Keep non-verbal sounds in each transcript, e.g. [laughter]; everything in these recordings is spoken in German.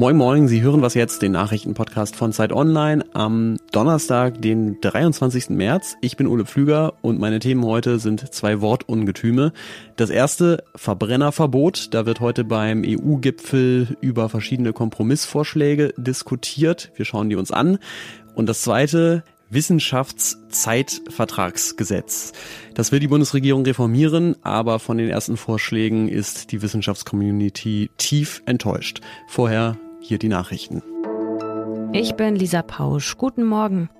Moin Moin, Sie hören was jetzt, den Nachrichtenpodcast von Zeit Online am Donnerstag, den 23. März. Ich bin Ole Pflüger und meine Themen heute sind zwei Wortungetüme. Das erste, Verbrennerverbot. Da wird heute beim EU-Gipfel über verschiedene Kompromissvorschläge diskutiert. Wir schauen die uns an. Und das zweite, Wissenschaftszeitvertragsgesetz. Das will die Bundesregierung reformieren, aber von den ersten Vorschlägen ist die Wissenschaftscommunity tief enttäuscht. Vorher hier die Nachrichten. Ich bin Lisa Pausch. Guten Morgen.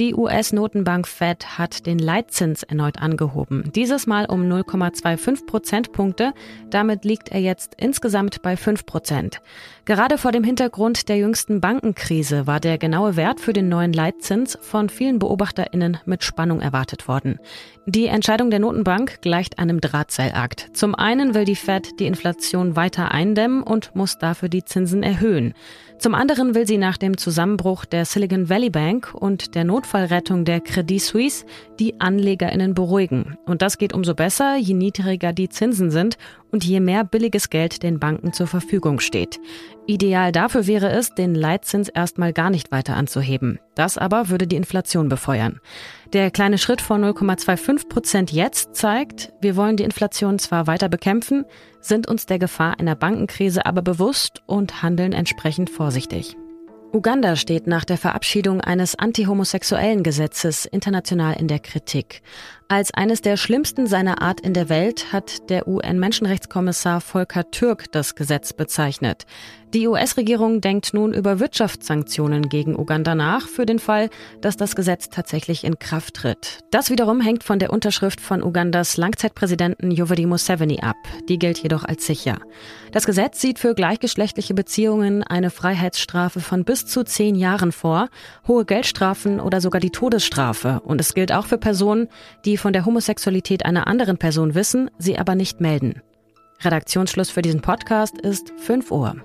Die US-Notenbank Fed hat den Leitzins erneut angehoben. Dieses Mal um 0,25 Prozentpunkte. Damit liegt er jetzt insgesamt bei 5 Prozent. Gerade vor dem Hintergrund der jüngsten Bankenkrise war der genaue Wert für den neuen Leitzins von vielen BeobachterInnen mit Spannung erwartet worden. Die Entscheidung der Notenbank gleicht einem Drahtseilakt. Zum einen will die Fed die Inflation weiter eindämmen und muss dafür die Zinsen erhöhen. Zum anderen will sie nach dem Zusammenbruch der Silicon Valley Bank und der Notfallrettung der Credit Suisse die AnlegerInnen beruhigen. Und das geht umso besser, je niedriger die Zinsen sind und je mehr billiges Geld den Banken zur Verfügung steht. Ideal dafür wäre es, den Leitzins erstmal gar nicht weiter anzuheben. Das aber würde die Inflation befeuern. Der kleine Schritt von 0,25 Prozent jetzt zeigt, wir wollen die Inflation zwar weiter bekämpfen, sind uns der Gefahr einer Bankenkrise aber bewusst und handeln entsprechend vorsichtig. Uganda steht nach der Verabschiedung eines antihomosexuellen Gesetzes international in der Kritik. Als eines der schlimmsten seiner Art in der Welt hat der UN-Menschenrechtskommissar Volker Türk das Gesetz bezeichnet. Die US-Regierung denkt nun über Wirtschaftssanktionen gegen Uganda nach, für den Fall, dass das Gesetz tatsächlich in Kraft tritt. Das wiederum hängt von der Unterschrift von Ugandas Langzeitpräsidenten Yoweri Museveni ab. Die gilt jedoch als sicher. Das Gesetz sieht für gleichgeschlechtliche Beziehungen eine Freiheitsstrafe von bis zu zehn Jahren vor, hohe Geldstrafen oder sogar die Todesstrafe. Und es gilt auch für Personen, die von der Homosexualität einer anderen Person wissen, sie aber nicht melden. Redaktionsschluss für diesen Podcast ist 5 Uhr.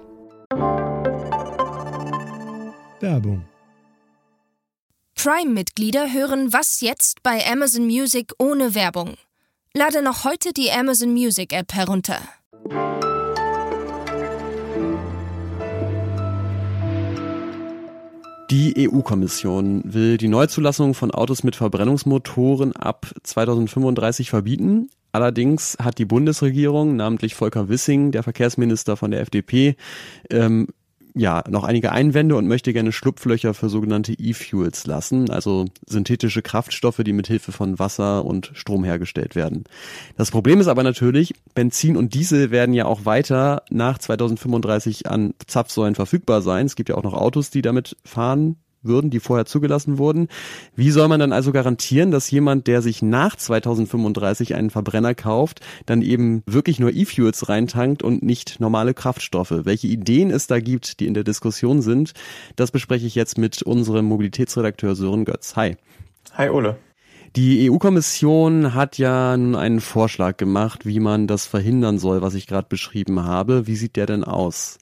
Werbung. Prime-Mitglieder hören Was jetzt bei Amazon Music ohne Werbung. Lade noch heute die Amazon Music App herunter. Die EU-Kommission will die Neuzulassung von Autos mit Verbrennungsmotoren ab 2035 verbieten. Allerdings hat die Bundesregierung, namentlich Volker Wissing, der Verkehrsminister von der FDP, ähm, ja, noch einige Einwände und möchte gerne Schlupflöcher für sogenannte E-Fuels lassen, also synthetische Kraftstoffe, die mit Hilfe von Wasser und Strom hergestellt werden. Das Problem ist aber natürlich, Benzin und Diesel werden ja auch weiter nach 2035 an Zapfsäulen verfügbar sein. Es gibt ja auch noch Autos, die damit fahren, würden, die vorher zugelassen wurden. Wie soll man dann also garantieren, dass jemand, der sich nach 2035 einen Verbrenner kauft, dann eben wirklich nur E-Fuels reintankt und nicht normale Kraftstoffe? Welche Ideen es da gibt, die in der Diskussion sind, das bespreche ich jetzt mit unserem Mobilitätsredakteur Sören Götz. Hi. Hi Ole. Die EU-Kommission hat ja nun einen Vorschlag gemacht, wie man das verhindern soll, was ich gerade beschrieben habe. Wie sieht der denn aus?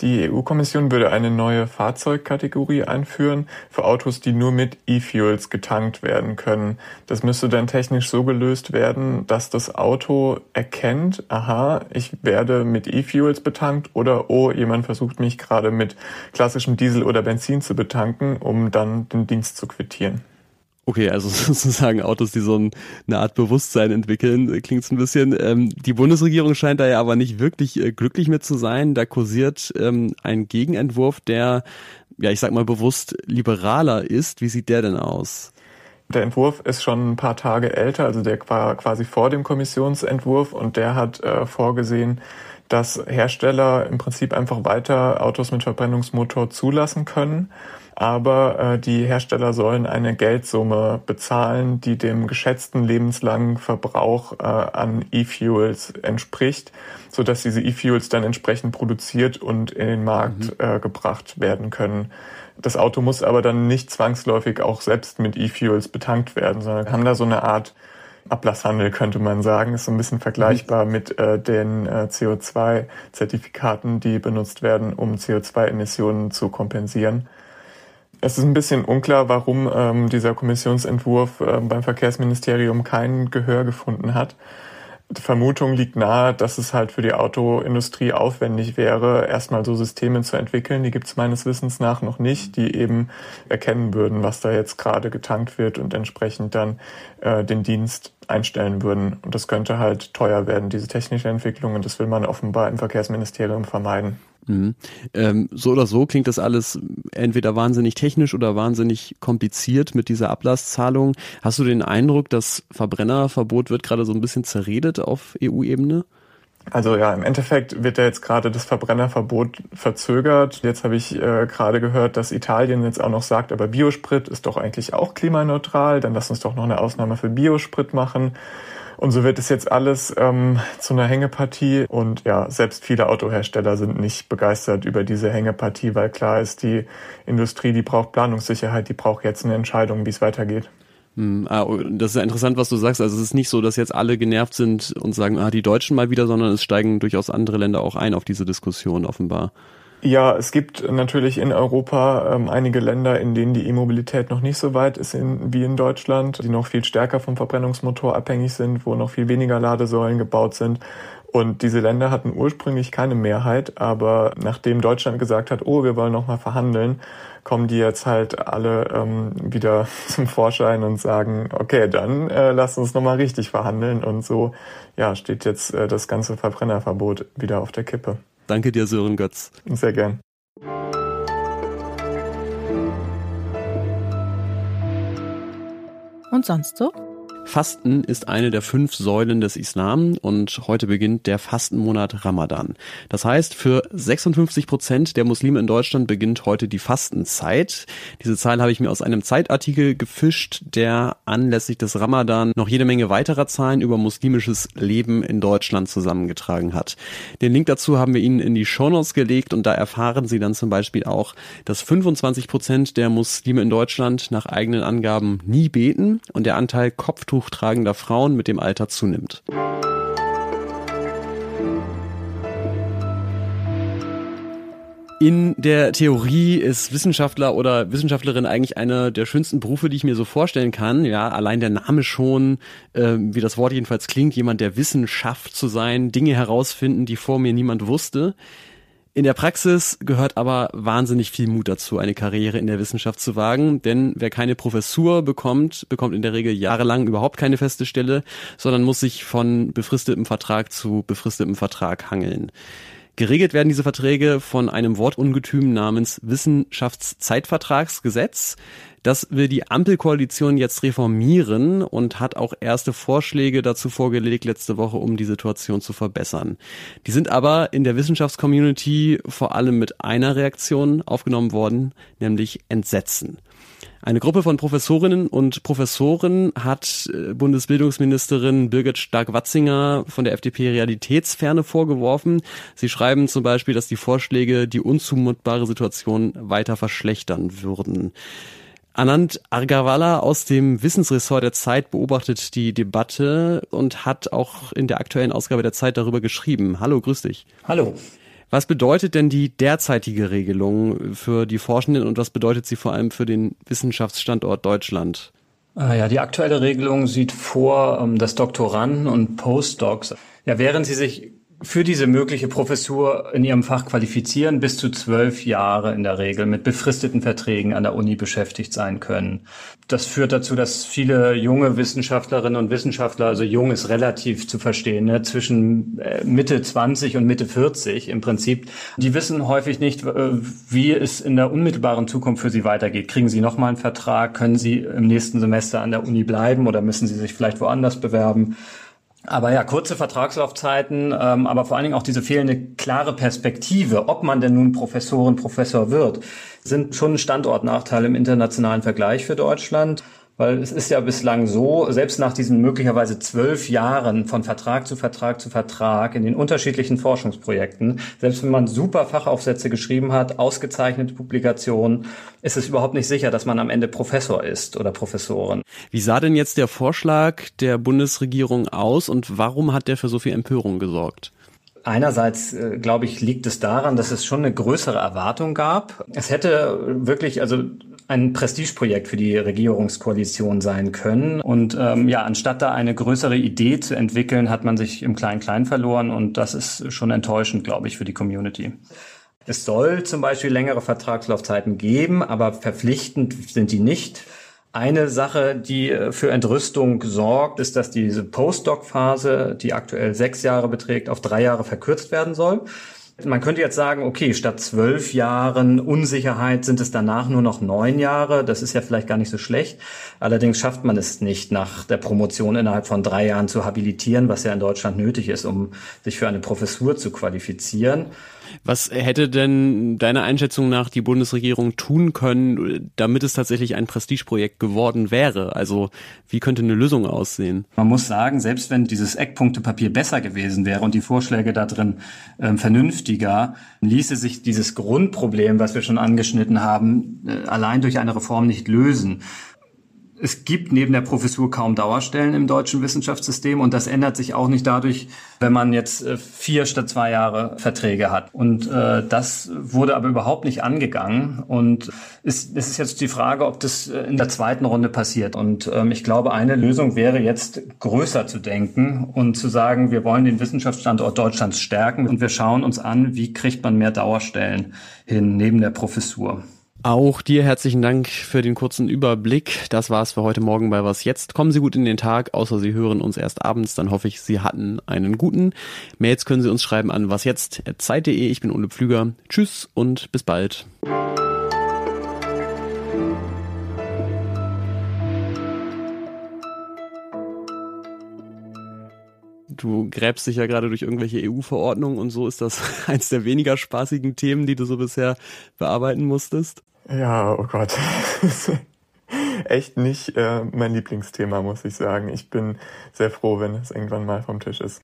Die EU-Kommission würde eine neue Fahrzeugkategorie einführen für Autos, die nur mit E-Fuels getankt werden können. Das müsste dann technisch so gelöst werden, dass das Auto erkennt, aha, ich werde mit E-Fuels betankt oder oh, jemand versucht mich gerade mit klassischem Diesel oder Benzin zu betanken, um dann den Dienst zu quittieren. Okay, also [laughs] sozusagen Autos, die so eine Art Bewusstsein entwickeln, klingt ein bisschen. Ähm, die Bundesregierung scheint da ja aber nicht wirklich äh, glücklich mit zu sein. Da kursiert ähm, ein Gegenentwurf, der, ja, ich sag mal bewusst liberaler ist. Wie sieht der denn aus? Der Entwurf ist schon ein paar Tage älter, also der war quasi vor dem Kommissionsentwurf und der hat äh, vorgesehen, dass Hersteller im Prinzip einfach weiter Autos mit Verbrennungsmotor zulassen können aber äh, die Hersteller sollen eine Geldsumme bezahlen, die dem geschätzten lebenslangen Verbrauch äh, an E-Fuels entspricht, so dass diese E-Fuels dann entsprechend produziert und in den Markt mhm. äh, gebracht werden können. Das Auto muss aber dann nicht zwangsläufig auch selbst mit E-Fuels betankt werden, sondern haben da so eine Art Ablasshandel, könnte man sagen. Ist so ein bisschen vergleichbar mhm. mit äh, den äh, CO2-Zertifikaten, die benutzt werden, um CO2-Emissionen zu kompensieren. Es ist ein bisschen unklar, warum ähm, dieser Kommissionsentwurf äh, beim Verkehrsministerium kein Gehör gefunden hat. Vermutung liegt nahe, dass es halt für die Autoindustrie aufwendig wäre, erstmal so Systeme zu entwickeln. Die gibt es meines Wissens nach noch nicht, die eben erkennen würden, was da jetzt gerade getankt wird und entsprechend dann äh, den Dienst einstellen würden. Und das könnte halt teuer werden, diese technische Entwicklung. Und das will man offenbar im Verkehrsministerium vermeiden. Mhm. Ähm, so oder so klingt das alles entweder wahnsinnig technisch oder wahnsinnig kompliziert mit dieser Ablasszahlung. Hast du den Eindruck, das Verbrennerverbot wird gerade so ein bisschen zerredet auf EU-Ebene? Also ja, im Endeffekt wird ja jetzt gerade das Verbrennerverbot verzögert. Jetzt habe ich äh, gerade gehört, dass Italien jetzt auch noch sagt, aber Biosprit ist doch eigentlich auch klimaneutral, dann lass uns doch noch eine Ausnahme für Biosprit machen. Und so wird es jetzt alles ähm, zu einer Hängepartie. Und ja, selbst viele Autohersteller sind nicht begeistert über diese Hängepartie, weil klar ist, die Industrie, die braucht Planungssicherheit, die braucht jetzt eine Entscheidung, wie es weitergeht. Hm, ah, oh, das ist ja interessant, was du sagst. Also es ist nicht so, dass jetzt alle genervt sind und sagen, ah, die Deutschen mal wieder, sondern es steigen durchaus andere Länder auch ein auf diese Diskussion offenbar. Ja, es gibt natürlich in Europa ähm, einige Länder, in denen die E-Mobilität noch nicht so weit ist in, wie in Deutschland, die noch viel stärker vom Verbrennungsmotor abhängig sind, wo noch viel weniger Ladesäulen gebaut sind. Und diese Länder hatten ursprünglich keine Mehrheit, aber nachdem Deutschland gesagt hat, oh, wir wollen nochmal verhandeln, kommen die jetzt halt alle ähm, wieder [laughs] zum Vorschein und sagen, okay, dann äh, lass uns nochmal richtig verhandeln. Und so ja, steht jetzt äh, das ganze Verbrennerverbot wieder auf der Kippe. Danke dir, Sören Götz. Sehr gern. Und sonst so? Fasten ist eine der fünf Säulen des Islam und heute beginnt der Fastenmonat Ramadan. Das heißt, für 56 Prozent der Muslime in Deutschland beginnt heute die Fastenzeit. Diese Zahl habe ich mir aus einem Zeitartikel gefischt, der anlässlich des Ramadan noch jede Menge weiterer Zahlen über muslimisches Leben in Deutschland zusammengetragen hat. Den Link dazu haben wir Ihnen in die Shownotes gelegt und da erfahren Sie dann zum Beispiel auch, dass 25 Prozent der Muslime in Deutschland nach eigenen Angaben nie beten und der Anteil Kopftuch Kopftuch tragender Frauen mit dem Alter zunimmt. In der Theorie ist Wissenschaftler oder Wissenschaftlerin eigentlich einer der schönsten Berufe, die ich mir so vorstellen kann. Ja, allein der Name schon, äh, wie das Wort jedenfalls klingt, jemand der Wissenschaft zu sein, Dinge herausfinden, die vor mir niemand wusste. In der Praxis gehört aber wahnsinnig viel Mut dazu, eine Karriere in der Wissenschaft zu wagen, denn wer keine Professur bekommt, bekommt in der Regel jahrelang überhaupt keine feste Stelle, sondern muss sich von befristetem Vertrag zu befristetem Vertrag hangeln. Geregelt werden diese Verträge von einem Wortungetüm namens Wissenschaftszeitvertragsgesetz. Das will die Ampelkoalition jetzt reformieren und hat auch erste Vorschläge dazu vorgelegt letzte Woche, um die Situation zu verbessern. Die sind aber in der Wissenschaftscommunity vor allem mit einer Reaktion aufgenommen worden, nämlich Entsetzen. Eine Gruppe von Professorinnen und Professoren hat äh, Bundesbildungsministerin Birgit Stark-Watzinger von der FDP Realitätsferne vorgeworfen. Sie schreiben zum Beispiel, dass die Vorschläge die unzumutbare Situation weiter verschlechtern würden. Anand Argawala aus dem Wissensressort der Zeit beobachtet die Debatte und hat auch in der aktuellen Ausgabe der Zeit darüber geschrieben. Hallo, grüß dich. Hallo. Was bedeutet denn die derzeitige Regelung für die Forschenden und was bedeutet sie vor allem für den Wissenschaftsstandort Deutschland? Ah ja, die aktuelle Regelung sieht vor, ähm, dass Doktoranden und Postdocs, ja, während sie sich für diese mögliche Professur in ihrem Fach qualifizieren, bis zu zwölf Jahre in der Regel mit befristeten Verträgen an der Uni beschäftigt sein können. Das führt dazu, dass viele junge Wissenschaftlerinnen und Wissenschaftler, also jung ist relativ zu verstehen, ne, zwischen äh, Mitte 20 und Mitte 40 im Prinzip, die wissen häufig nicht, äh, wie es in der unmittelbaren Zukunft für sie weitergeht. Kriegen sie nochmal einen Vertrag? Können sie im nächsten Semester an der Uni bleiben oder müssen sie sich vielleicht woanders bewerben? Aber ja, kurze Vertragslaufzeiten, ähm, aber vor allen Dingen auch diese fehlende klare Perspektive, ob man denn nun Professorin, Professor wird, sind schon ein Standortnachteil im internationalen Vergleich für Deutschland. Weil es ist ja bislang so, selbst nach diesen möglicherweise zwölf Jahren von Vertrag zu Vertrag zu Vertrag in den unterschiedlichen Forschungsprojekten, selbst wenn man super Fachaufsätze geschrieben hat, ausgezeichnete Publikationen, ist es überhaupt nicht sicher, dass man am Ende Professor ist oder Professorin. Wie sah denn jetzt der Vorschlag der Bundesregierung aus und warum hat der für so viel Empörung gesorgt? Einerseits, äh, glaube ich, liegt es daran, dass es schon eine größere Erwartung gab. Es hätte wirklich, also ein Prestigeprojekt für die Regierungskoalition sein können. Und ähm, ja, anstatt da eine größere Idee zu entwickeln, hat man sich im Klein-Klein verloren und das ist schon enttäuschend, glaube ich, für die Community. Es soll zum Beispiel längere Vertragslaufzeiten geben, aber verpflichtend sind die nicht. Eine Sache, die äh, für Entrüstung sorgt, ist, dass diese Postdoc-Phase, die aktuell sechs Jahre beträgt, auf drei Jahre verkürzt werden soll. Man könnte jetzt sagen, okay, statt zwölf Jahren Unsicherheit sind es danach nur noch neun Jahre. Das ist ja vielleicht gar nicht so schlecht. Allerdings schafft man es nicht, nach der Promotion innerhalb von drei Jahren zu habilitieren, was ja in Deutschland nötig ist, um sich für eine Professur zu qualifizieren. Was hätte denn deiner Einschätzung nach die Bundesregierung tun können, damit es tatsächlich ein Prestigeprojekt geworden wäre? Also wie könnte eine Lösung aussehen? Man muss sagen, selbst wenn dieses Eckpunktepapier besser gewesen wäre und die Vorschläge da drin äh, vernünftiger, ließe sich dieses Grundproblem, was wir schon angeschnitten haben, äh, allein durch eine Reform nicht lösen es gibt neben der Professur kaum Dauerstellen im deutschen Wissenschaftssystem und das ändert sich auch nicht dadurch, wenn man jetzt äh, vier statt zwei Jahre Verträge hat. Und äh, das wurde aber überhaupt nicht angegangen und es, es ist jetzt die Frage, ob das äh, in der zweiten Runde passiert. Und ähm, ich glaube, eine Lösung wäre jetzt größer zu denken und zu sagen, wir wollen den Wissenschaftsstandort Deutschlands stärken und wir schauen uns an, wie kriegt man mehr Dauerstellen hin neben der Professur. Auch dir herzlichen Dank für den kurzen Überblick. Das war's für heute Morgen bei Was Jetzt. Kommen Sie gut in den Tag, außer Sie hören uns erst abends, dann hoffe ich, Sie hatten einen guten. Mails können Sie uns schreiben an wasjetzt.zeit.de. Ich bin Ole Pflüger. Tschüss und bis bald. Du gräbst dich ja gerade durch irgendwelche EU-Verordnungen und so. Ist das [laughs] eins der weniger spaßigen Themen, die du so bisher bearbeiten musstest? Ja, oh Gott. [laughs] Echt nicht äh, mein Lieblingsthema, muss ich sagen. Ich bin sehr froh, wenn es irgendwann mal vom Tisch ist.